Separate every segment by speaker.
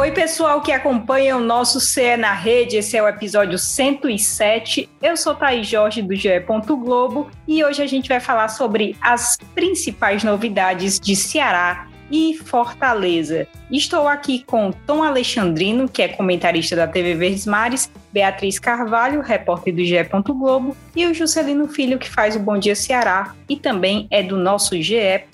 Speaker 1: Oi, pessoal que acompanha o nosso CE na Rede, esse é o episódio 107. Eu sou Thaís Jorge do GE. Globo e hoje a gente vai falar sobre as principais novidades de Ceará e Fortaleza. Estou aqui com Tom Alexandrino, que é comentarista da TV Verdes Mares, Beatriz Carvalho, repórter do GE. Globo, e o Juscelino Filho, que faz o Bom Dia Ceará e também é do nosso GE.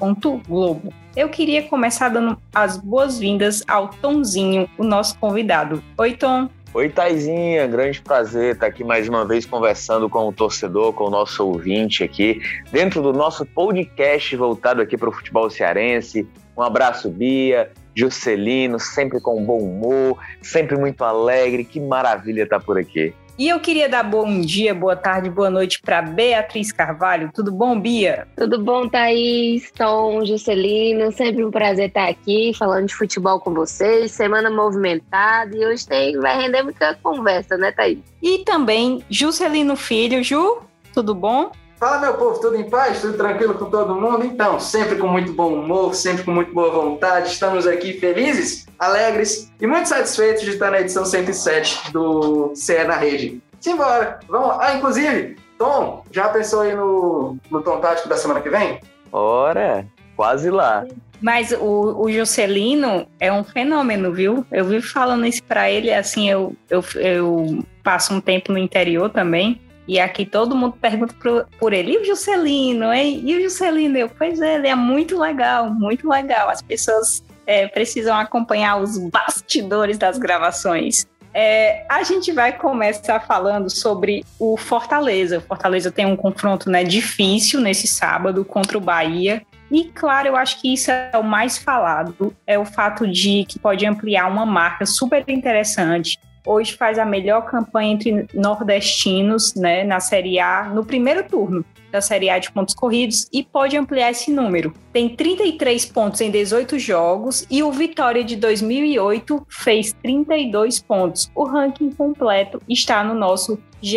Speaker 1: Globo. Eu queria começar dando as boas-vindas ao Tomzinho, o nosso convidado. Oi, Tom.
Speaker 2: Oi, Taizinha, grande prazer estar aqui mais uma vez conversando com o torcedor, com o nosso ouvinte aqui, dentro do nosso podcast voltado aqui para o futebol cearense. Um abraço, Bia, Juscelino, sempre com bom humor, sempre muito alegre. Que maravilha estar por aqui.
Speaker 1: E eu queria dar bom dia, boa tarde, boa noite para Beatriz Carvalho. Tudo bom, Bia?
Speaker 3: Tudo bom, Thaís, Tom, Juscelino. Sempre um prazer estar aqui falando de futebol com vocês. Semana movimentada e hoje tem, vai render muita conversa, né, Thaís?
Speaker 1: E também Juscelino Filho. Ju, tudo bom?
Speaker 4: Fala, meu povo, tudo em paz? Tudo tranquilo com todo mundo? Então, sempre com muito bom humor, sempre com muito boa vontade. Estamos aqui felizes, alegres e muito satisfeitos de estar na edição 107 do CE na Rede. Simbora! Vamos lá. Ah, inclusive, Tom, já pensou aí no, no Tom Tático da semana que vem?
Speaker 2: Ora, quase lá.
Speaker 1: Mas o, o Juscelino é um fenômeno, viu? Eu vivo falando isso para ele, assim, eu, eu, eu passo um tempo no interior também. E aqui todo mundo pergunta por, por ele, e o Juscelino, hein? E o Juscelino? Eu, pois é, ele é muito legal, muito legal. As pessoas é, precisam acompanhar os bastidores das gravações. É, a gente vai começar falando sobre o Fortaleza. O Fortaleza tem um confronto né, difícil nesse sábado contra o Bahia. E claro, eu acho que isso é o mais falado, é o fato de que pode ampliar uma marca super interessante hoje faz a melhor campanha entre nordestinos né, na Série A no primeiro turno da Série A de pontos corridos e pode ampliar esse número. Tem 33 pontos em 18 jogos e o Vitória de 2008 fez 32 pontos. O ranking completo está no nosso GE.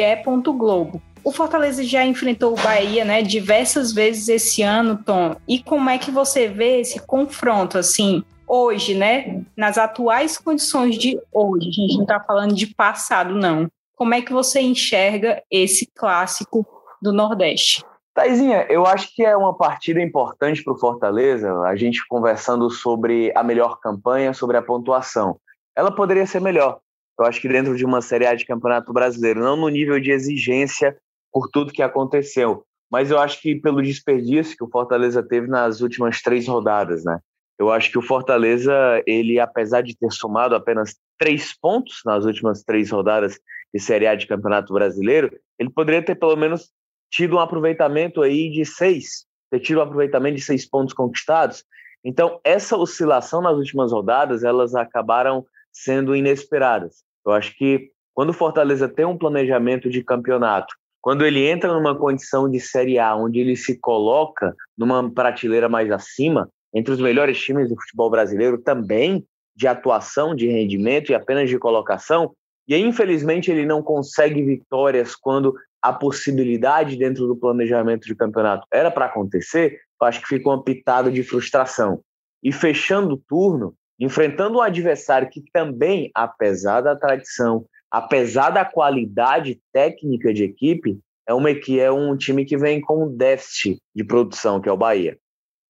Speaker 1: Globo. O Fortaleza já enfrentou o Bahia, né, diversas vezes esse ano, Tom. E como é que você vê esse confronto assim? Hoje, né? Nas atuais condições de hoje, a gente não está falando de passado, não. Como é que você enxerga esse clássico do Nordeste?
Speaker 2: Taizinha, eu acho que é uma partida importante para o Fortaleza, a gente conversando sobre a melhor campanha, sobre a pontuação. Ela poderia ser melhor. Eu acho que dentro de uma Série A de Campeonato Brasileiro, não no nível de exigência por tudo que aconteceu, mas eu acho que pelo desperdício que o Fortaleza teve nas últimas três rodadas, né? Eu acho que o Fortaleza, ele, apesar de ter somado apenas três pontos nas últimas três rodadas de Série A de Campeonato Brasileiro, ele poderia ter pelo menos tido um aproveitamento aí de seis, ter tido um aproveitamento de seis pontos conquistados. Então, essa oscilação nas últimas rodadas, elas acabaram sendo inesperadas. Eu acho que quando o Fortaleza tem um planejamento de campeonato, quando ele entra numa condição de Série A, onde ele se coloca numa prateleira mais acima, entre os melhores times do futebol brasileiro também, de atuação, de rendimento e apenas de colocação. E infelizmente, ele não consegue vitórias quando a possibilidade dentro do planejamento de campeonato era para acontecer. Eu acho que ficou uma pitada de frustração. E fechando o turno, enfrentando um adversário que também, apesar da tradição, apesar da qualidade técnica de equipe, é uma que é um time que vem com um déficit de produção, que é o Bahia.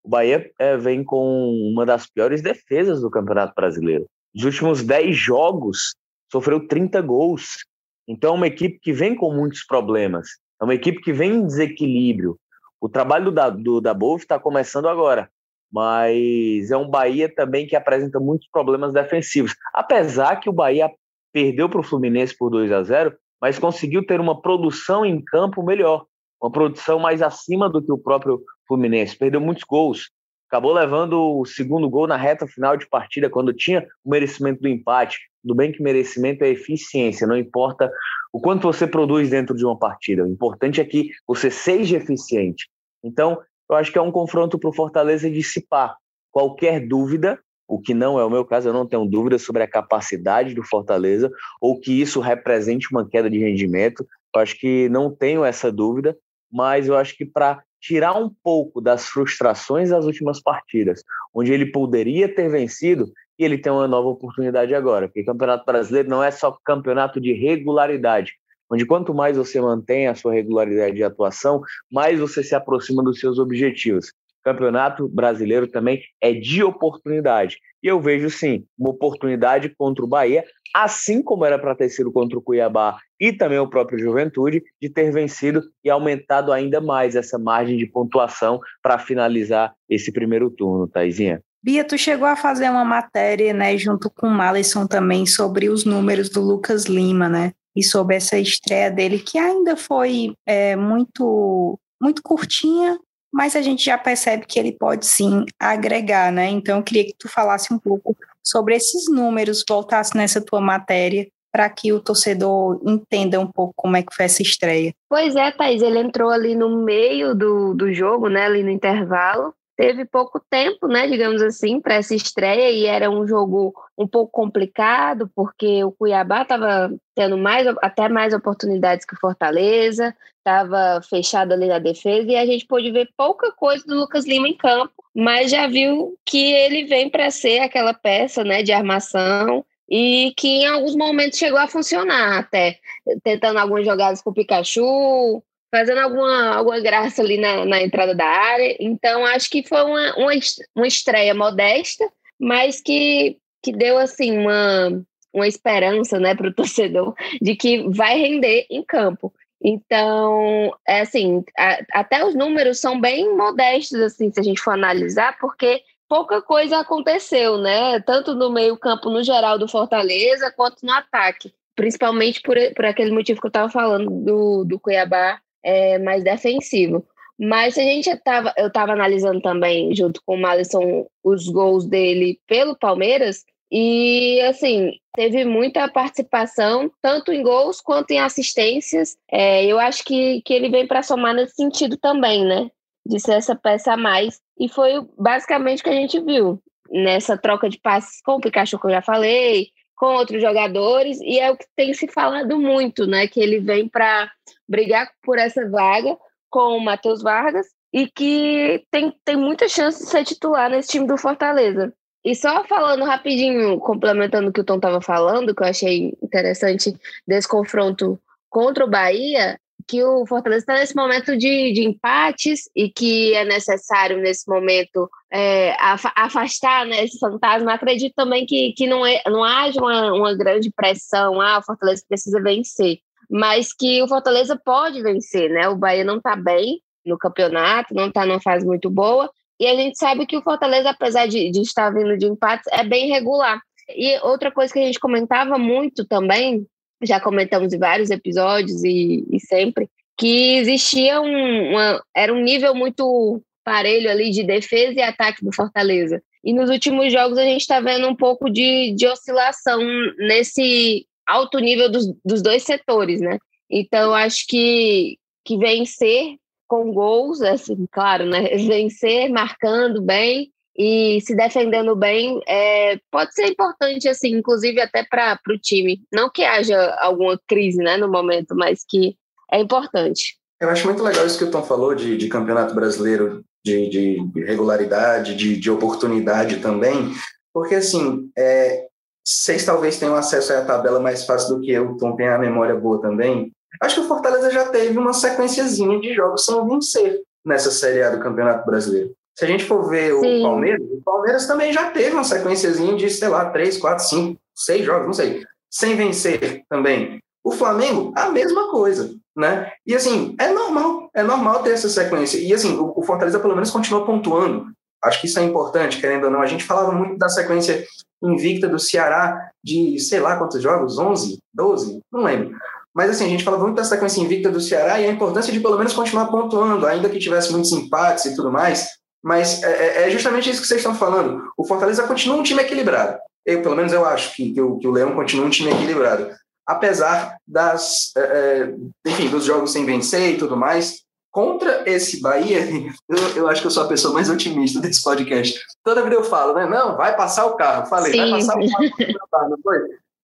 Speaker 2: O Bahia é, vem com uma das piores defesas do Campeonato Brasileiro. Nos últimos 10 jogos, sofreu 30 gols. Então, é uma equipe que vem com muitos problemas. É uma equipe que vem em desequilíbrio. O trabalho do, da, do Dabov está começando agora, mas é um Bahia também que apresenta muitos problemas defensivos. Apesar que o Bahia perdeu para o Fluminense por 2 a 0, mas conseguiu ter uma produção em campo melhor, uma produção mais acima do que o próprio Fluminense, perdeu muitos gols, acabou levando o segundo gol na reta final de partida, quando tinha o merecimento do empate. Tudo bem que merecimento é eficiência, não importa o quanto você produz dentro de uma partida, o importante é que você seja eficiente. Então, eu acho que é um confronto para o Fortaleza dissipar qualquer dúvida, o que não é o meu caso, eu não tenho dúvida sobre a capacidade do Fortaleza ou que isso represente uma queda de rendimento. Eu acho que não tenho essa dúvida, mas eu acho que para tirar um pouco das frustrações das últimas partidas, onde ele poderia ter vencido, e ele tem uma nova oportunidade agora, porque Campeonato Brasileiro não é só campeonato de regularidade, onde quanto mais você mantém a sua regularidade de atuação, mais você se aproxima dos seus objetivos. Campeonato Brasileiro também é de oportunidade. E eu vejo sim uma oportunidade contra o Bahia, assim como era para ter sido contra o Cuiabá e também o próprio Juventude, de ter vencido e aumentado ainda mais essa margem de pontuação para finalizar esse primeiro turno, Taizinha.
Speaker 1: Bia, tu chegou a fazer uma matéria, né, junto com o Malisson também, sobre os números do Lucas Lima, né? E sobre essa estreia dele, que ainda foi é, muito, muito curtinha, mas a gente já percebe que ele pode sim agregar, né? Então eu queria que tu falasse um pouco sobre esses números, voltasse nessa tua matéria, para que o torcedor entenda um pouco como é que foi essa estreia.
Speaker 3: Pois é, Thaís, ele entrou ali no meio do, do jogo, né, ali no intervalo, teve pouco tempo, né, digamos assim, para essa estreia e era um jogo um pouco complicado, porque o Cuiabá estava tendo mais, até mais oportunidades que o Fortaleza, estava fechado ali na defesa e a gente pôde ver pouca coisa do Lucas Lima em campo, mas já viu que ele vem para ser aquela peça, né, de armação e que em alguns momentos chegou a funcionar até, tentando algumas jogadas com o Pikachu, fazendo alguma, alguma graça ali na, na entrada da área. Então, acho que foi uma, uma, uma estreia modesta, mas que, que deu assim uma, uma esperança né, para o torcedor de que vai render em campo. Então, é assim, a, até os números são bem modestos, assim, se a gente for analisar, porque pouca coisa aconteceu, né? Tanto no meio-campo no geral do Fortaleza, quanto no ataque. Principalmente por, por aquele motivo que eu estava falando do, do Cuiabá é, mais defensivo. Mas a gente tava, eu estava analisando também, junto com o Malisson, os gols dele pelo Palmeiras, e assim, teve muita participação, tanto em gols quanto em assistências. É, eu acho que, que ele vem para somar nesse sentido também, né? De ser essa peça a mais. E foi basicamente o que a gente viu nessa troca de passes com o Pikachu, que eu já falei, com outros jogadores, e é o que tem se falado muito, né? Que ele vem para brigar por essa vaga com o Matheus Vargas e que tem, tem muita chance de ser titular nesse time do Fortaleza. E só falando rapidinho, complementando o que o Tom estava falando, que eu achei interessante desse confronto contra o Bahia, que o Fortaleza está nesse momento de, de empates e que é necessário, nesse momento, é, afastar né, esse fantasma. Acredito também que, que não, é, não haja uma, uma grande pressão, ah, o Fortaleza precisa vencer, mas que o Fortaleza pode vencer, né? O Bahia não está bem no campeonato, não está numa fase muito boa, e a gente sabe que o Fortaleza, apesar de, de estar vindo de empates, é bem regular. E outra coisa que a gente comentava muito também já comentamos em vários episódios e, e sempre, que existia um, uma, era um nível muito parelho ali de defesa e ataque do Fortaleza. E nos últimos jogos a gente está vendo um pouco de, de oscilação nesse alto nível dos, dos dois setores, né? Então acho que, que vencer com gols, assim, claro, né? Vencer marcando bem e se defendendo bem é, pode ser importante, assim, inclusive até para o time. Não que haja alguma crise né, no momento, mas que é importante.
Speaker 4: Eu acho muito legal isso que o Tom falou de, de campeonato brasileiro, de, de regularidade, de, de, oportunidade também, porque assim, é, vocês talvez tenham acesso à tabela mais fácil do que eu, o Tom tem a memória boa também. Acho que o Fortaleza já teve uma sequenciazinha de jogos sem vencer nessa Série A do Campeonato Brasileiro. Se a gente for ver Sim. o Palmeiras, o Palmeiras também já teve uma sequenciazinha de, sei lá, três, quatro, cinco, seis jogos, não sei, sem vencer também. O Flamengo, a mesma coisa, né? E assim, é normal, é normal ter essa sequência. E assim, o, o Fortaleza pelo menos continua pontuando. Acho que isso é importante, querendo ou não. A gente falava muito da sequência invicta do Ceará de, sei lá quantos jogos, 11, 12, não lembro. Mas assim, a gente falava muito da sequência invicta do Ceará e a importância de pelo menos continuar pontuando, ainda que tivesse muitos empates e tudo mais. Mas é, é, é, justamente isso que vocês estão falando. O Fortaleza continua um time equilibrado. Eu, pelo menos eu acho que, que, o, que o Leão continua um time equilibrado. Apesar das, é, é enfim, dos jogos sem vencer e tudo mais. Contra esse Bahia, eu, eu, acho que eu sou a pessoa mais otimista desse podcast. Toda vida eu falo, né? Não, vai passar o carro. Falei, Sim. vai passar o carro, não foi?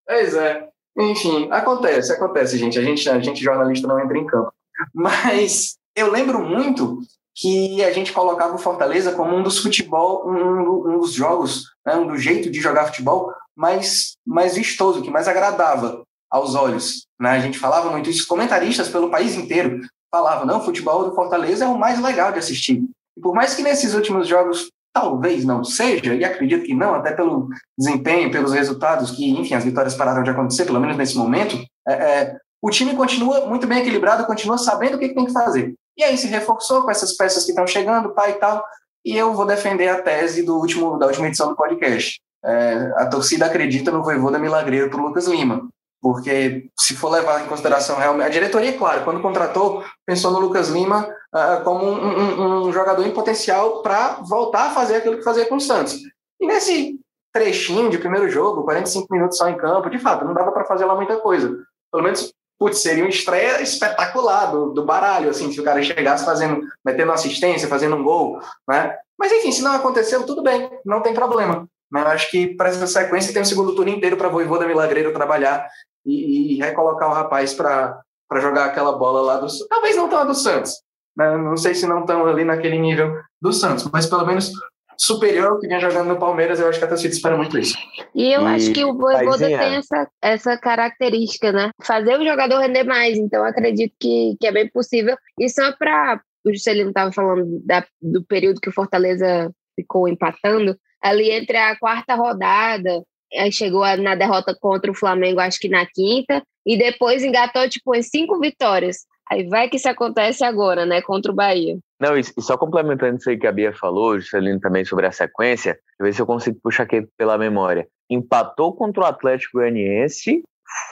Speaker 4: Pois é. Enfim, acontece, acontece, gente. A gente, a gente jornalista não entra em campo. Mas eu lembro muito que a gente colocava o Fortaleza como um dos futebol, um, um dos jogos, né, um do jeito de jogar futebol mais, mais vistoso, que mais agradava aos olhos. Né? A gente falava muito isso, comentaristas pelo país inteiro falavam, não, o futebol do Fortaleza é o mais legal de assistir. E por mais que nesses últimos jogos talvez não seja, e acredito que não, até pelo desempenho, pelos resultados, que, enfim, as vitórias pararam de acontecer, pelo menos nesse momento, é, é, o time continua muito bem equilibrado, continua sabendo o que, que tem que fazer. E aí se reforçou com essas peças que estão chegando, pai e tal, e eu vou defender a tese do último, da última edição do podcast. É, a torcida acredita no Voivoda Milagreiro para Lucas Lima, porque se for levar em consideração realmente, a diretoria, claro, quando contratou, pensou no Lucas Lima uh, como um, um, um, jogador em potencial para voltar a fazer aquilo que fazia com o Santos. E nesse trechinho de primeiro jogo, 45 minutos só em campo, de fato, não dava para fazer lá muita coisa. Pelo menos putz, seria uma estreia espetacular do, do baralho, assim, se o cara chegasse fazendo, metendo assistência, fazendo um gol, né? Mas enfim, se não aconteceu, tudo bem, não tem problema. Mas eu acho que para essa sequência tem um segundo turno inteiro para Voivoda Milagreiro trabalhar e, e recolocar o rapaz para jogar aquela bola lá do talvez não tão a do Santos, né? não sei se não estão ali naquele nível do Santos, mas pelo menos superior ao que vinha jogando no Palmeiras, eu acho que a torcida espera muito isso.
Speaker 3: E eu e acho que o Voivoda tem essa, essa característica, né? Fazer o jogador render mais, então acredito que, que é bem possível. E só para o Juscelino estava falando da, do período que o Fortaleza ficou empatando, ali entre a quarta rodada, aí chegou na derrota contra o Flamengo, acho que na quinta, e depois engatou tipo em cinco vitórias. Aí vai que isso acontece agora, né, contra o Bahia.
Speaker 2: Não, e só complementando isso aí que a Bia falou, Juscelino também sobre a sequência, ver se eu consigo puxar aqui pela memória. Empatou contra o Atlético Goianiense,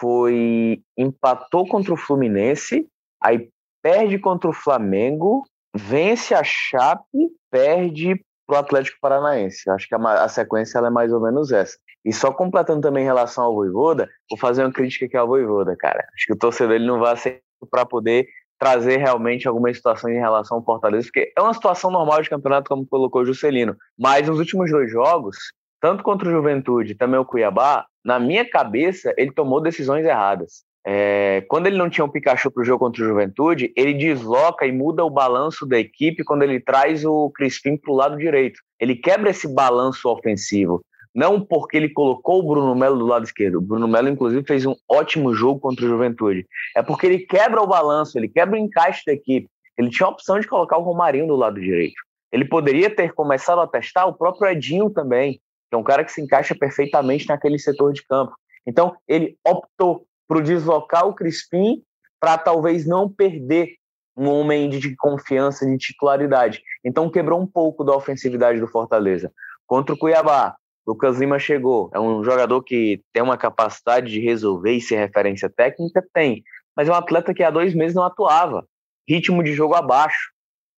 Speaker 2: foi empatou contra o Fluminense, aí perde contra o Flamengo, vence a Chape, perde pro Atlético Paranaense. Acho que a, sequência é mais ou menos essa. E só completando também em relação ao Voivoda, vou fazer uma crítica aqui ao Voivoda, cara. Acho que o torcedor ele não vai aceitar para poder trazer realmente algumas situações em relação ao Fortaleza, porque é uma situação normal de campeonato, como colocou o Juscelino. Mas nos últimos dois jogos, tanto contra o Juventude também o Cuiabá, na minha cabeça, ele tomou decisões erradas. É, quando ele não tinha um Pikachu para o jogo contra o Juventude, ele desloca e muda o balanço da equipe quando ele traz o Crispim para o lado direito. Ele quebra esse balanço ofensivo. Não porque ele colocou o Bruno Melo do lado esquerdo. O Bruno Melo, inclusive, fez um ótimo jogo contra o Juventude. É porque ele quebra o balanço, ele quebra o encaixe da equipe. Ele tinha a opção de colocar o Romarinho do lado direito. Ele poderia ter começado a testar o próprio Edinho também, que é um cara que se encaixa perfeitamente naquele setor de campo. Então, ele optou por deslocar o Crispim para talvez não perder um homem de confiança, de titularidade. Então, quebrou um pouco da ofensividade do Fortaleza. Contra o Cuiabá, Lucas Lima chegou. É um jogador que tem uma capacidade de resolver e ser referência técnica? Tem. Mas é um atleta que há dois meses não atuava. Ritmo de jogo abaixo.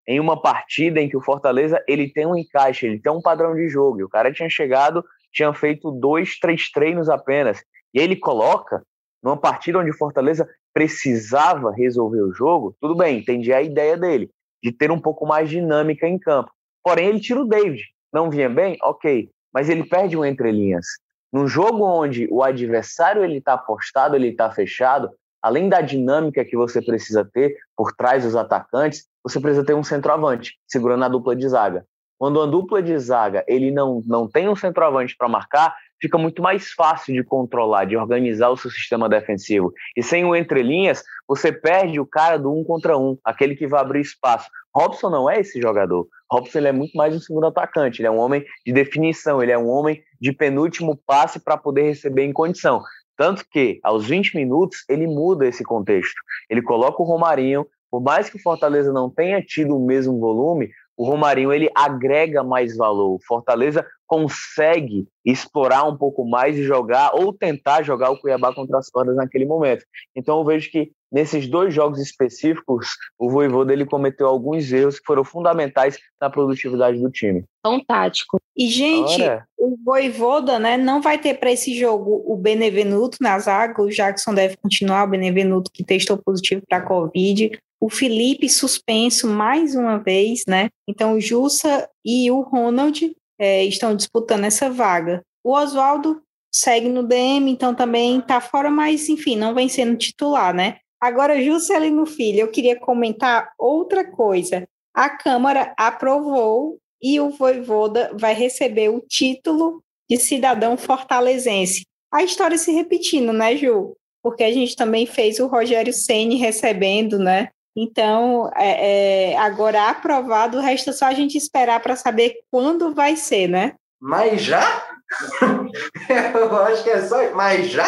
Speaker 2: Em uma partida em que o Fortaleza ele tem um encaixe, ele tem um padrão de jogo. E o cara tinha chegado, tinha feito dois, três treinos apenas. E ele coloca numa partida onde o Fortaleza precisava resolver o jogo. Tudo bem, entendi a ideia dele, de ter um pouco mais dinâmica em campo. Porém, ele tira o David. Não vinha bem? Ok mas ele perde um entrelinhas. Num jogo onde o adversário ele está apostado, ele está fechado, além da dinâmica que você precisa ter por trás dos atacantes, você precisa ter um centroavante segurando a dupla de zaga. Quando a dupla de zaga ele não, não tem um centroavante para marcar, fica muito mais fácil de controlar, de organizar o seu sistema defensivo. E sem o entrelinhas, você perde o cara do um contra um, aquele que vai abrir espaço. Robson não é esse jogador. Robson ele é muito mais um segundo atacante. Ele é um homem de definição, ele é um homem de penúltimo passe para poder receber em condição. Tanto que, aos 20 minutos, ele muda esse contexto. Ele coloca o Romarinho, por mais que o Fortaleza não tenha tido o mesmo volume, o Romarinho ele agrega mais valor. O Fortaleza consegue explorar um pouco mais e jogar ou tentar jogar o Cuiabá contra as cordas naquele momento. Então eu vejo que nesses dois jogos específicos, o Voivoda ele cometeu alguns erros que foram fundamentais na produtividade do time.
Speaker 3: Tão tático.
Speaker 1: E gente, Ora. o Voivoda, né, não vai ter para esse jogo o Benevenuto na zaga, o Jackson deve continuar, o Benevenuto que testou positivo para a Covid, o Felipe suspenso mais uma vez, né? Então o Jussa e o Ronald é, estão disputando essa vaga. O Oswaldo segue no DM, então também está fora, mas enfim, não vem sendo titular, né? Agora, Juscelino Filho, eu queria comentar outra coisa. a Câmara aprovou e o Voivoda vai receber o título de cidadão fortalezense. A história se repetindo, né, Ju? Porque a gente também fez o Rogério Ceni recebendo, né? Então, é, é, agora aprovado, resta só a gente esperar para saber quando vai ser, né?
Speaker 4: Mas já? eu acho que é só. Mas já?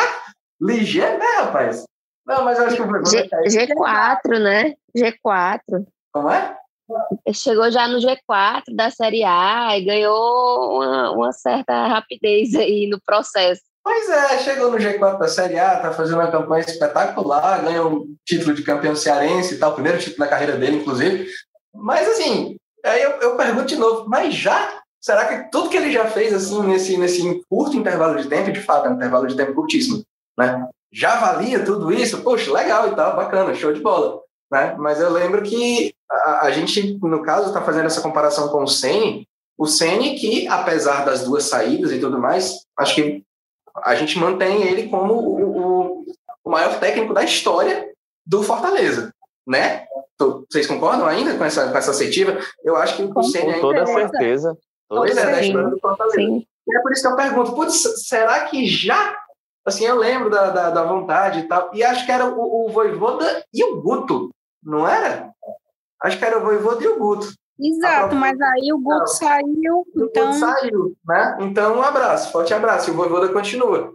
Speaker 4: Ligeiro, né, rapaz? Não, mas eu acho que o
Speaker 3: G, G4, né? G4.
Speaker 4: Como é?
Speaker 3: Chegou já no G4 da Série A e ganhou uma, uma certa rapidez aí no processo.
Speaker 4: Pois é, chegou no G4 da Série A, tá fazendo uma campanha espetacular, ganhou um título de campeão cearense e tal, primeiro título da carreira dele, inclusive. Mas assim, aí eu, eu pergunto de novo, mas já? Será que tudo que ele já fez assim nesse, nesse curto intervalo de tempo, de fato, é um intervalo de tempo curtíssimo, né? Já valia tudo isso? Poxa, legal e tal, bacana, show de bola. Né? Mas eu lembro que a, a gente, no caso, está fazendo essa comparação com o Ceni, o Ceni que, apesar das duas saídas e tudo mais, acho que a gente mantém ele como o, o, o maior técnico da história do Fortaleza, né? Vocês concordam ainda com essa, com essa assertiva? Eu acho que o Ceni
Speaker 2: Com toda é certeza.
Speaker 4: Pois é, da história do Fortaleza. Sim. E é por isso que eu pergunto, putz, será que já assim, eu lembro da, da, da, vontade e tal. E acho que era o, o Voivoda e o Guto não era? Acho que era o Voivoda e o Guto.
Speaker 1: Exato, mas aí o Guto saiu,
Speaker 4: o
Speaker 1: então...
Speaker 4: Guto saiu, né? Então, um abraço, forte abraço, e o Voivoda continua.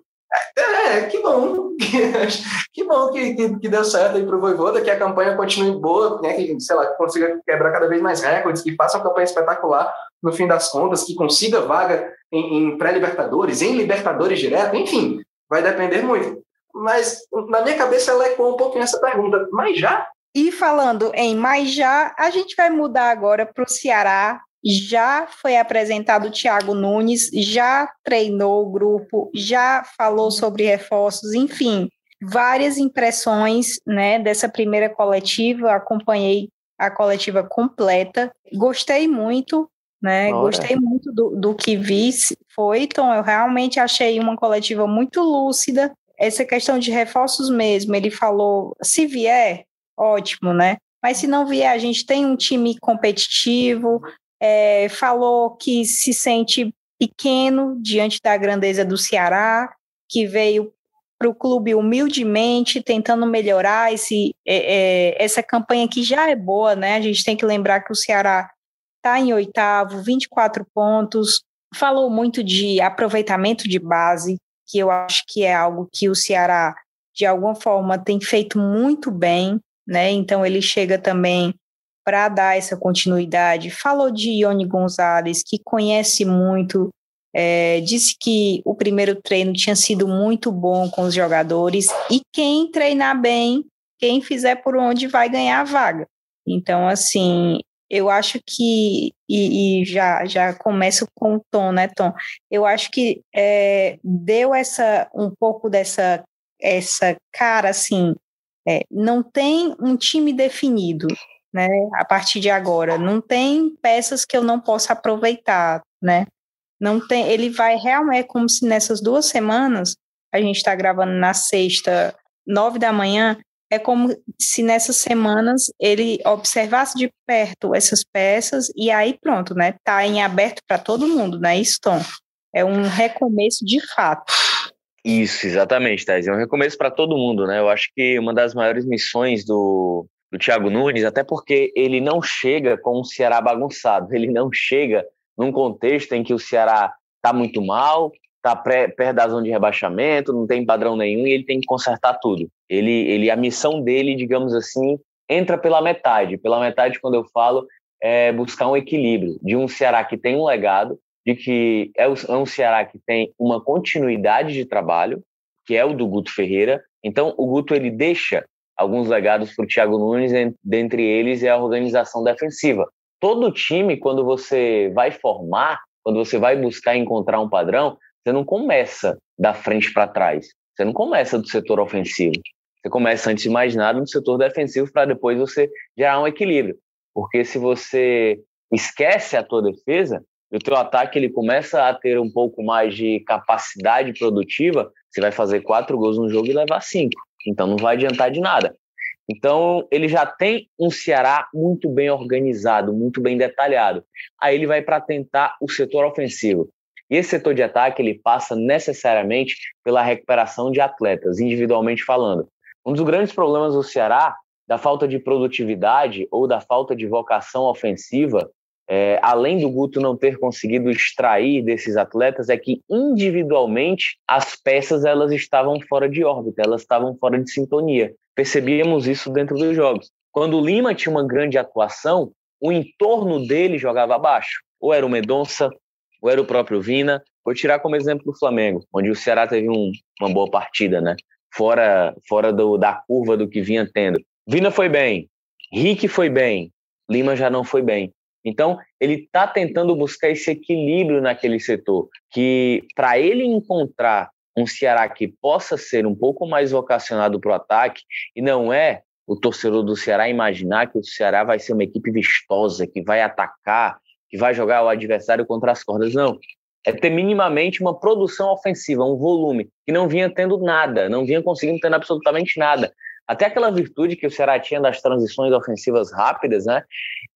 Speaker 4: É, é, que bom, que bom que, que, que deu certo aí para o Voivoda, que a campanha continue boa, né, que, sei lá, que consiga quebrar cada vez mais recordes, que faça uma campanha espetacular no fim das contas, que consiga vaga em, em pré-libertadores, em Libertadores direto, enfim, vai depender muito. Mas na minha cabeça ela ecoa um pouquinho essa pergunta, mas já?
Speaker 1: E falando em mais já, a gente vai mudar agora para o Ceará. Já foi apresentado o Thiago Nunes, já treinou o grupo, já falou sobre reforços, enfim, várias impressões né, dessa primeira coletiva. Acompanhei a coletiva completa, gostei muito, né? Gostei muito do, do que vi. Foi, então, eu realmente achei uma coletiva muito lúcida. Essa questão de reforços mesmo, ele falou: se vier, ótimo, né? Mas se não vier, a gente tem um time competitivo, é, falou que se sente pequeno diante da grandeza do Ceará, que veio para o clube humildemente, tentando melhorar esse, é, é, essa campanha que já é boa, né? A gente tem que lembrar que o Ceará está em oitavo, 24 pontos. Falou muito de aproveitamento de base, que eu acho que é algo que o Ceará, de alguma forma, tem feito muito bem né? Então ele chega também para dar essa continuidade. Falou de Ione Gonzalez, que conhece muito, é, disse que o primeiro treino tinha sido muito bom com os jogadores e quem treinar bem, quem fizer por onde vai ganhar a vaga. Então, assim, eu acho que, e, e já, já começo com o Tom, né, Tom? Eu acho que é, deu essa, um pouco dessa essa cara, assim, é, não tem um time definido, né? A partir de agora, não tem peças que eu não possa aproveitar, né? Não tem, ele vai realmente é como se nessas duas semanas a gente está gravando na sexta, nove da manhã, é como se nessas semanas ele observasse de perto essas peças e aí pronto, né? Tá em aberto para todo mundo, né? Isso, Tom. É um recomeço de fato.
Speaker 2: Isso, exatamente, Thais. É um recomeço para todo mundo, né? Eu acho que uma das maiores missões do, do Thiago Nunes, até porque ele não chega com um Ceará bagunçado, ele não chega num contexto em que o Ceará está muito mal, está perto da zona de rebaixamento, não tem padrão nenhum e ele tem que consertar tudo. Ele, ele, a missão dele, digamos assim, entra pela metade. Pela metade, quando eu falo, é buscar um equilíbrio de um Ceará que tem um legado, de que é, é um Ceará que tem uma continuidade de trabalho, que é o do Guto Ferreira. Então, o Guto ele deixa alguns legados para o Thiago Nunes, dentre eles é a organização defensiva. Todo time, quando você vai formar, quando você vai buscar encontrar um padrão, você não começa da frente para trás. Você não começa do setor ofensivo. Você começa, antes de mais nada, do setor defensivo para depois você gerar um equilíbrio. Porque se você esquece a tua defesa, e o teu ataque ele começa a ter um pouco mais de capacidade produtiva, você vai fazer quatro gols no jogo e levar cinco. Então não vai adiantar de nada. Então, ele já tem um Ceará muito bem organizado, muito bem detalhado. Aí ele vai para tentar o setor ofensivo. E esse setor de ataque, ele passa necessariamente pela recuperação de atletas, individualmente falando. Um dos grandes problemas do Ceará, da falta de produtividade ou da falta de vocação ofensiva, é, além do Guto não ter conseguido extrair desses atletas, é que individualmente as peças elas estavam fora de órbita, elas estavam fora de sintonia. Percebíamos isso dentro dos jogos. Quando o Lima tinha uma grande atuação, o entorno dele jogava abaixo. Ou era o Medonça, ou era o próprio Vina. Vou tirar como exemplo o Flamengo, onde o Ceará teve um, uma boa partida, né? Fora, fora do, da curva do que vinha tendo. Vina foi bem, Rick foi bem, Lima já não foi bem. Então, ele está tentando buscar esse equilíbrio naquele setor, que para ele encontrar um Ceará que possa ser um pouco mais vocacionado para o ataque, e não é o torcedor do Ceará imaginar que o Ceará vai ser uma equipe vistosa, que vai atacar, que vai jogar o adversário contra as cordas. Não. É ter minimamente uma produção ofensiva, um volume, que não vinha tendo nada, não vinha conseguindo ter absolutamente nada. Até aquela virtude que o Ceará tinha das transições ofensivas rápidas, né?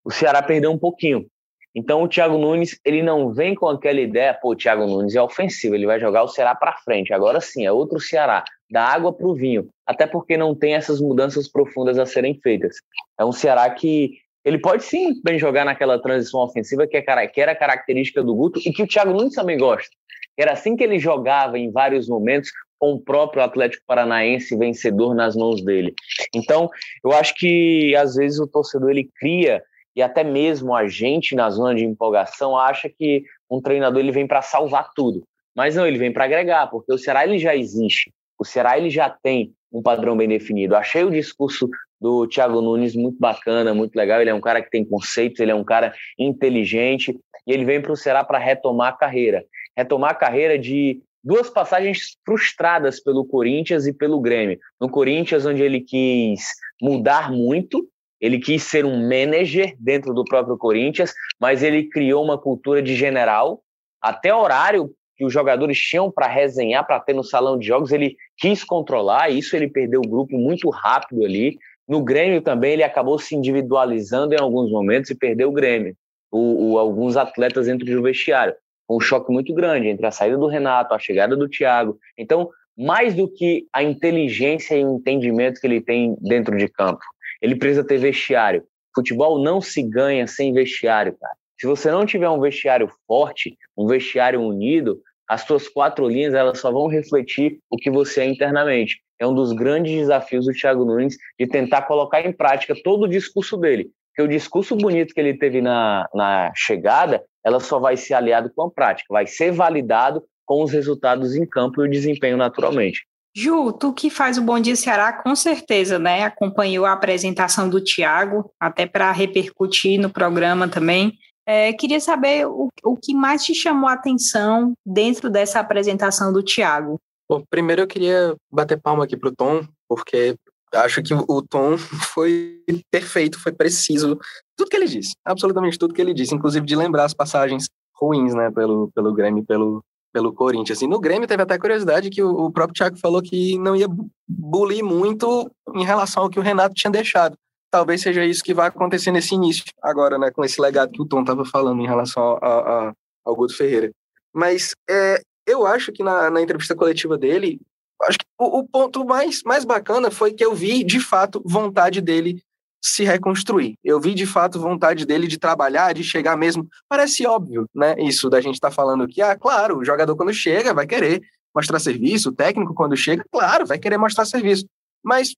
Speaker 2: O Ceará perdeu um pouquinho. Então o Thiago Nunes, ele não vem com aquela ideia, pô, o Thiago Nunes é ofensivo, ele vai jogar o Ceará para frente. Agora sim, é outro Ceará, da água para o vinho. Até porque não tem essas mudanças profundas a serem feitas. É um Ceará que ele pode sim bem jogar naquela transição ofensiva que, é, que era característica do Guto e que o Thiago Nunes também gosta. Era assim que ele jogava em vários momentos, com o próprio Atlético Paranaense vencedor nas mãos dele. Então, eu acho que às vezes o torcedor ele cria e até mesmo a gente na zona de empolgação acha que um treinador ele vem para salvar tudo. Mas não, ele vem para agregar, porque o Ceará ele já existe. O Ceará ele já tem um padrão bem definido. Achei o discurso do Thiago Nunes muito bacana, muito legal. Ele é um cara que tem conceitos, ele é um cara inteligente e ele vem para o Ceará para retomar a carreira. Retomar a carreira de duas passagens frustradas pelo Corinthians e pelo Grêmio. No Corinthians, onde ele quis mudar muito, ele quis ser um manager dentro do próprio Corinthians, mas ele criou uma cultura de general, até horário que os jogadores tinham para resenhar, para ter no salão de jogos, ele quis controlar, isso ele perdeu o grupo muito rápido ali. No Grêmio também ele acabou se individualizando em alguns momentos e perdeu o Grêmio, o, o alguns atletas dentro do vestiário um choque muito grande entre a saída do Renato, a chegada do Thiago. Então, mais do que a inteligência e o entendimento que ele tem dentro de campo, ele precisa ter vestiário. Futebol não se ganha sem vestiário, cara. Se você não tiver um vestiário forte, um vestiário unido, as suas quatro linhas elas só vão refletir o que você é internamente. É um dos grandes desafios do Thiago Nunes de tentar colocar em prática todo o discurso dele. Porque o discurso bonito que ele teve na, na chegada ela só vai ser aliado com a prática, vai ser validado com os resultados em campo e o desempenho naturalmente.
Speaker 1: Ju, tu que faz o Bom Dia Ceará, com certeza, né? Acompanhou a apresentação do Tiago, até para repercutir no programa também. É, queria saber o, o que mais te chamou a atenção dentro dessa apresentação do Tiago.
Speaker 4: Bom, primeiro eu queria bater palma aqui para o Tom, porque acho que o Tom foi perfeito, foi preciso. Tudo que ele disse, absolutamente tudo que ele disse, inclusive de lembrar as passagens ruins, né, pelo, pelo Grêmio, pelo, pelo Corinthians. E no Grêmio teve até curiosidade que o, próprio Thiago falou que não ia bulir muito em relação ao que o Renato tinha deixado. Talvez seja isso que vai acontecer nesse início, agora, né, com esse legado que o Tom estava falando em relação a, ao Guto Ferreira. Mas é, eu acho que na, na entrevista coletiva dele, acho que o, o, ponto mais, mais bacana foi que eu vi, de fato, vontade dele se reconstruir. Eu vi, de fato, vontade dele de trabalhar, de chegar mesmo. Parece óbvio, né? Isso da gente estar tá falando que, ah, claro, o jogador quando chega vai querer mostrar serviço, o técnico quando chega, claro, vai querer mostrar serviço. Mas,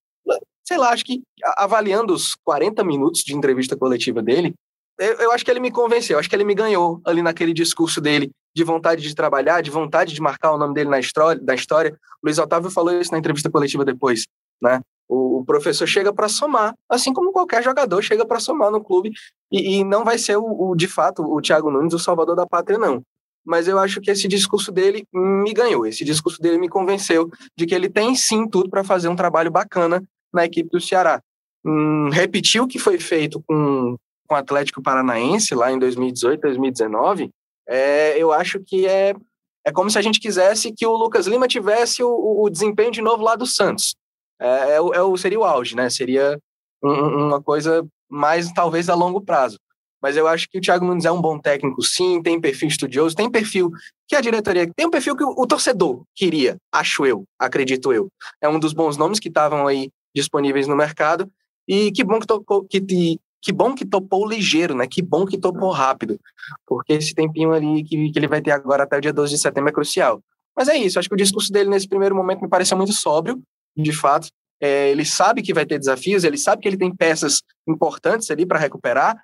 Speaker 4: sei lá, acho que avaliando os 40 minutos de entrevista coletiva dele, eu, eu acho que ele me convenceu, acho que ele me ganhou ali naquele discurso dele de vontade de trabalhar, de vontade de marcar o nome dele na história. Da história. Luiz Otávio falou isso na entrevista coletiva depois, né? O, o professor chega para somar, assim como qualquer jogador chega para somar no clube e, e não vai ser o, o, de fato o Thiago Nunes o salvador da pátria não. Mas eu acho que esse discurso dele me ganhou, esse discurso dele me convenceu de que ele tem sim tudo para fazer um trabalho bacana na equipe do Ceará. Hum, repetir o que foi feito com, com o Atlético Paranaense lá em 2018, 2019, é, eu acho que é, é como se a gente quisesse que o Lucas Lima tivesse o, o desempenho de novo lá do Santos. é, é, o, seria o auge, né? Seria um, uma coisa mais, talvez, a longo prazo. Mas eu acho que o Thiago Nunes é um bom técnico, sim, tem perfil estudioso, tem perfil que a diretoria, tem um perfil que o, o torcedor queria, acho eu, acredito eu. É um dos bons nomes que estavam aí disponíveis no mercado. E que bom que, tocou, que, que bom que topou ligeiro, né? Que bom que topou rápido. Porque esse tempinho ali que, que ele vai ter agora até o dia 12 de setembro é crucial. Mas é isso, acho que o discurso dele nesse primeiro momento me pareceu muito sóbrio, de fato. É, ele sabe que vai ter desafios, ele sabe que ele tem peças importantes ali para recuperar.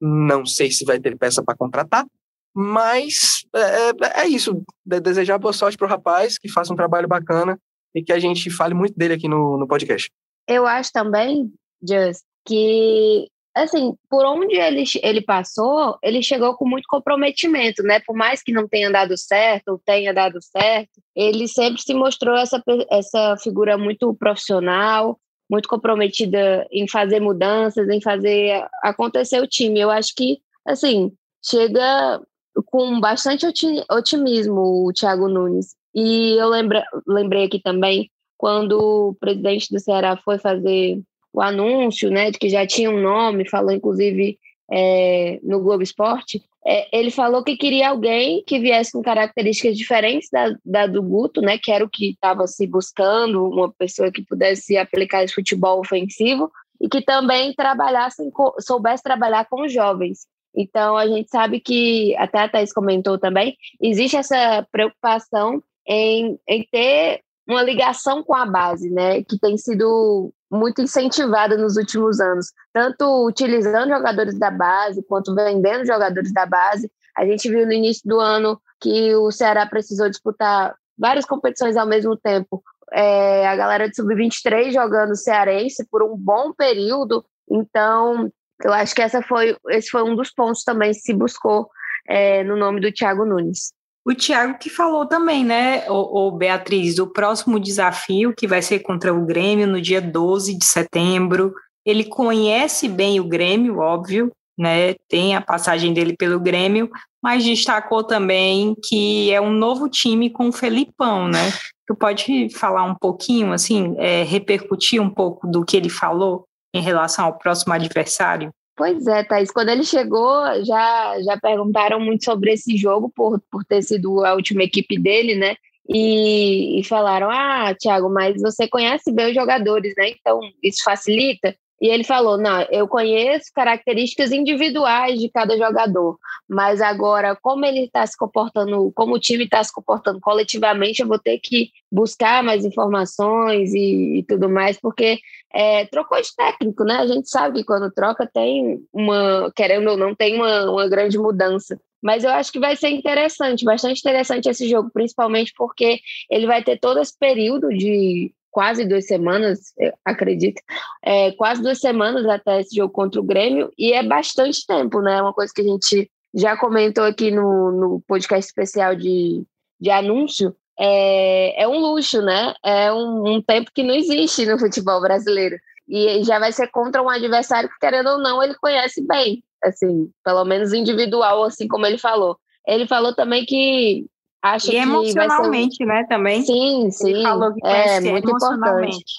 Speaker 4: Não sei se vai ter peça para contratar, mas é, é, é isso. Desejar boa sorte para o rapaz, que faça um trabalho bacana e que a gente fale muito dele aqui no, no podcast.
Speaker 3: Eu acho também, Just, que assim, por onde ele, ele passou, ele chegou com muito comprometimento, né? Por mais que não tenha dado certo ou tenha dado certo, ele sempre se mostrou essa, essa figura muito profissional, muito comprometida em fazer mudanças, em fazer acontecer o time. Eu acho que, assim, chega com bastante otimismo o Thiago Nunes. E eu lembra, lembrei aqui também, quando o presidente do Ceará foi fazer o anúncio, né, de que já tinha um nome, falou inclusive é, no Globo Esporte, é, ele falou que queria alguém que viesse com características diferentes da, da do Guto, né, que era o que estava se buscando, uma pessoa que pudesse aplicar esse futebol ofensivo e que também trabalhasse, soubesse trabalhar com os jovens. Então, a gente sabe que, até a Thais comentou também, existe essa preocupação em, em ter uma ligação com a base, né, que tem sido muito incentivada nos últimos anos, tanto utilizando jogadores da base quanto vendendo jogadores da base. A gente viu no início do ano que o Ceará precisou disputar várias competições ao mesmo tempo. É, a galera de sub-23 jogando cearense por um bom período. Então, eu acho que essa foi, esse foi um dos pontos também que se buscou é, no nome do Thiago Nunes.
Speaker 1: O Thiago que falou também, né, o, o, Beatriz, do próximo desafio que vai ser contra o Grêmio no dia 12 de setembro. Ele conhece bem o Grêmio, óbvio, né? Tem a passagem dele pelo Grêmio, mas destacou também que é um novo time com o Felipão, né? Tu pode falar um pouquinho, assim, é, repercutir um pouco do que ele falou em relação ao próximo adversário?
Speaker 3: Pois é, Thaís. Quando ele chegou, já, já perguntaram muito sobre esse jogo, por, por ter sido a última equipe dele, né? E, e falaram: Ah, Thiago, mas você conhece bem os jogadores, né? Então isso facilita. E ele falou: não, eu conheço características individuais de cada jogador, mas agora, como ele está se comportando, como o time está se comportando coletivamente, eu vou ter que buscar mais informações e, e tudo mais, porque é, trocou de técnico, né? A gente sabe que quando troca tem uma, querendo ou não, tem uma, uma grande mudança. Mas eu acho que vai ser interessante, bastante interessante esse jogo, principalmente porque ele vai ter todo esse período de quase duas semanas, acredito, é, quase duas semanas até esse jogo contra o Grêmio, e é bastante tempo, né? Uma coisa que a gente já comentou aqui no, no podcast especial de, de anúncio, é, é um luxo, né? É um, um tempo que não existe no futebol brasileiro. E já vai ser contra um adversário que, querendo ou não, ele conhece bem, assim, pelo menos individual, assim como ele falou. Ele falou também que Acho
Speaker 1: e emocionalmente,
Speaker 3: um...
Speaker 1: né, também.
Speaker 3: Sim, sim. Ele falou que é muito importante.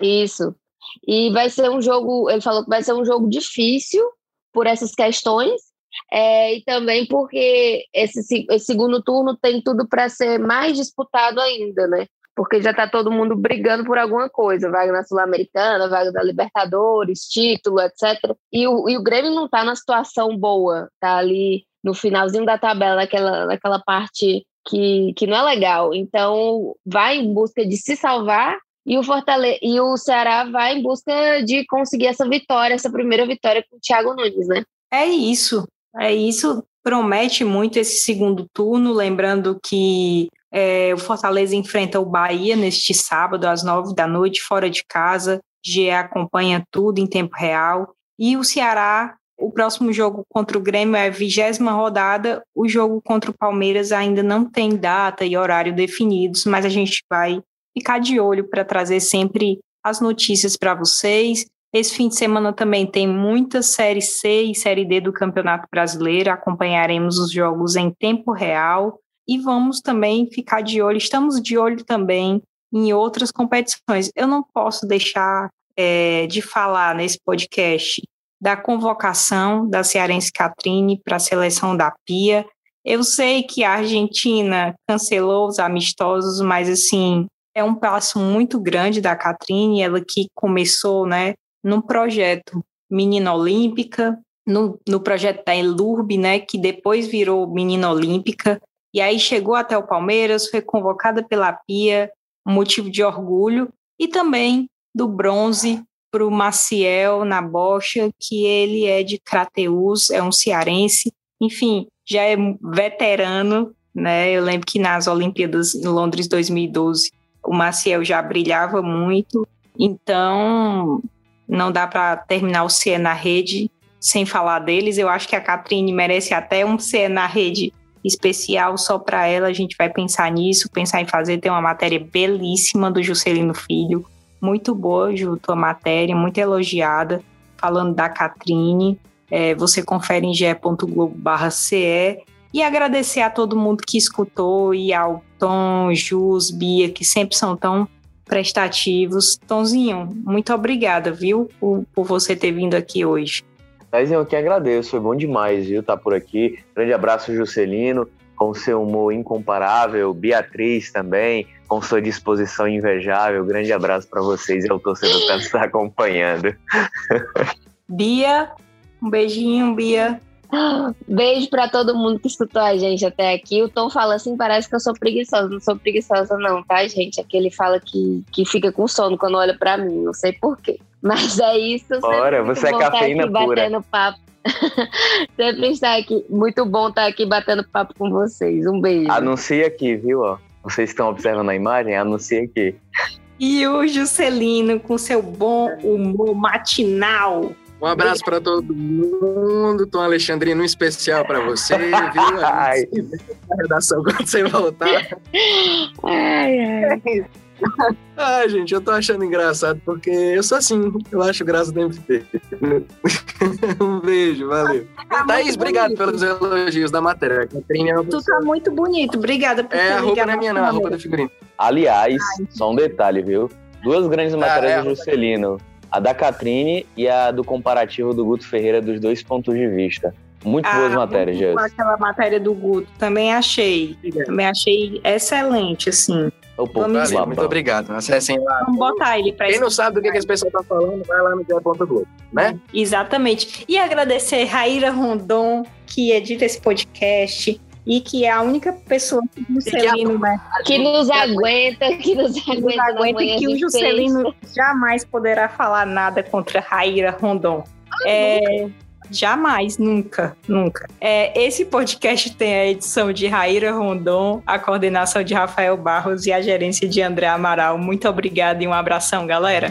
Speaker 3: Isso. E vai ser um jogo, ele falou que vai ser um jogo difícil por essas questões, é, e também porque esse, esse segundo turno tem tudo para ser mais disputado ainda, né? Porque já está todo mundo brigando por alguma coisa, vaga na Sul-Americana, vaga da Libertadores, título, etc. E o, e o Grêmio não está na situação boa, tá ali no finalzinho da tabela, naquela, naquela parte que, que não é legal. Então, vai em busca de se salvar e o Fortaleza e o Ceará vai em busca de conseguir essa vitória, essa primeira vitória com o Thiago Nunes, né?
Speaker 1: É isso. É isso. Promete muito esse segundo turno, lembrando que é, o Fortaleza enfrenta o Bahia neste sábado às nove da noite, fora de casa. GE acompanha tudo em tempo real. E o Ceará o próximo jogo contra o Grêmio é a vigésima rodada. O jogo contra o Palmeiras ainda não tem data e horário definidos, mas a gente vai ficar de olho para trazer sempre as notícias para vocês. Esse fim de semana também tem muita Série C e Série D do Campeonato Brasileiro. Acompanharemos os jogos em tempo real e vamos também ficar de olho. Estamos de olho também em outras competições. Eu não posso deixar é, de falar nesse podcast da convocação da Cearense Catrine para a seleção da Pia. Eu sei que a Argentina cancelou os amistosos, mas assim, é um passo muito grande da Catrine, ela que começou, né, num projeto Menina Olímpica, no, no projeto da Elurb, né, que depois virou Menina Olímpica, e aí chegou até o Palmeiras, foi convocada pela Pia, motivo de orgulho, e também do bronze para o Maciel na bocha, que ele é de Crateus, é um cearense, enfim, já é veterano, né? Eu lembro que nas Olimpíadas em Londres 2012 o Maciel já brilhava muito, então não dá para terminar o CE na rede sem falar deles. Eu acho que a Catrine merece até um CE na rede especial só para ela. A gente vai pensar nisso, pensar em fazer. Tem uma matéria belíssima do Juscelino Filho, muito boa, Ju, tua matéria, muito elogiada, falando da Catrine. É, você confere em ge.globo.ce e agradecer a todo mundo que escutou e ao Tom, Jus, Bia, que sempre são tão prestativos. Tomzinho, muito obrigada, viu, por, por você ter vindo aqui hoje.
Speaker 2: Mas eu que agradeço, foi bom demais, viu, tá por aqui. Grande abraço, Juscelino, com seu humor incomparável, Beatriz também, com sua disposição invejável. Grande abraço para vocês e ao torcedor que está acompanhando.
Speaker 1: Bia, um beijinho, Bia.
Speaker 3: Beijo para todo mundo que escutou a gente até aqui. O Tom fala assim, parece que eu sou preguiçosa. Não sou preguiçosa não, tá, gente? Aqui ele fala que, que fica com sono quando olha para mim. Não sei porquê. Mas é isso.
Speaker 2: Ora, você é cafeína aqui pura.
Speaker 3: Batendo papo. sempre está aqui. Muito bom estar aqui batendo papo com vocês. Um beijo.
Speaker 2: Anuncia aqui, viu? Vocês estão observando a imagem? Anuncia aqui.
Speaker 1: E o Juscelino com seu bom humor matinal.
Speaker 4: Um abraço para todo mundo. Tom Alexandrino, um especial para você, viu? Ai. A redação quando você voltar.
Speaker 3: Ai, ai.
Speaker 4: Ai, gente, eu tô achando engraçado porque eu sou assim, eu acho graça de ter. um beijo, valeu. Tá Thaís, obrigado pelos elogios da matéria.
Speaker 1: É tu tá muito bonito, obrigada
Speaker 4: por É, a roupa não é minha, não, a roupa da figurinha.
Speaker 2: Aliás, Ai. só um detalhe, viu? Duas grandes ah, matérias ah, é, do Juscelino a da Catrine e a do comparativo do Guto Ferreira dos dois pontos de vista. Muito ah, boas matérias, Jéssica.
Speaker 1: Aquela matéria do Guto, também achei. Também achei excelente, assim.
Speaker 4: O povo muito obrigado. Acessem lá.
Speaker 1: Vamos botar ele para
Speaker 4: Quem não sabe do que, que esse pessoal tá falando, vai lá no Globo, né?
Speaker 1: Exatamente. E agradecer Raíra Rondon, que edita esse podcast, e que é a única pessoa que o Juscelino
Speaker 3: né, que nos aguenta, que nos aguenta, nos aguenta
Speaker 1: e que o Juscelino jamais poderá falar nada contra Raíra Rondon. Ah, é, jamais, nunca, nunca. É, esse podcast tem a edição de Raíra Rondon, a coordenação de Rafael Barros e a gerência de André Amaral. Muito obrigada e um abração, galera.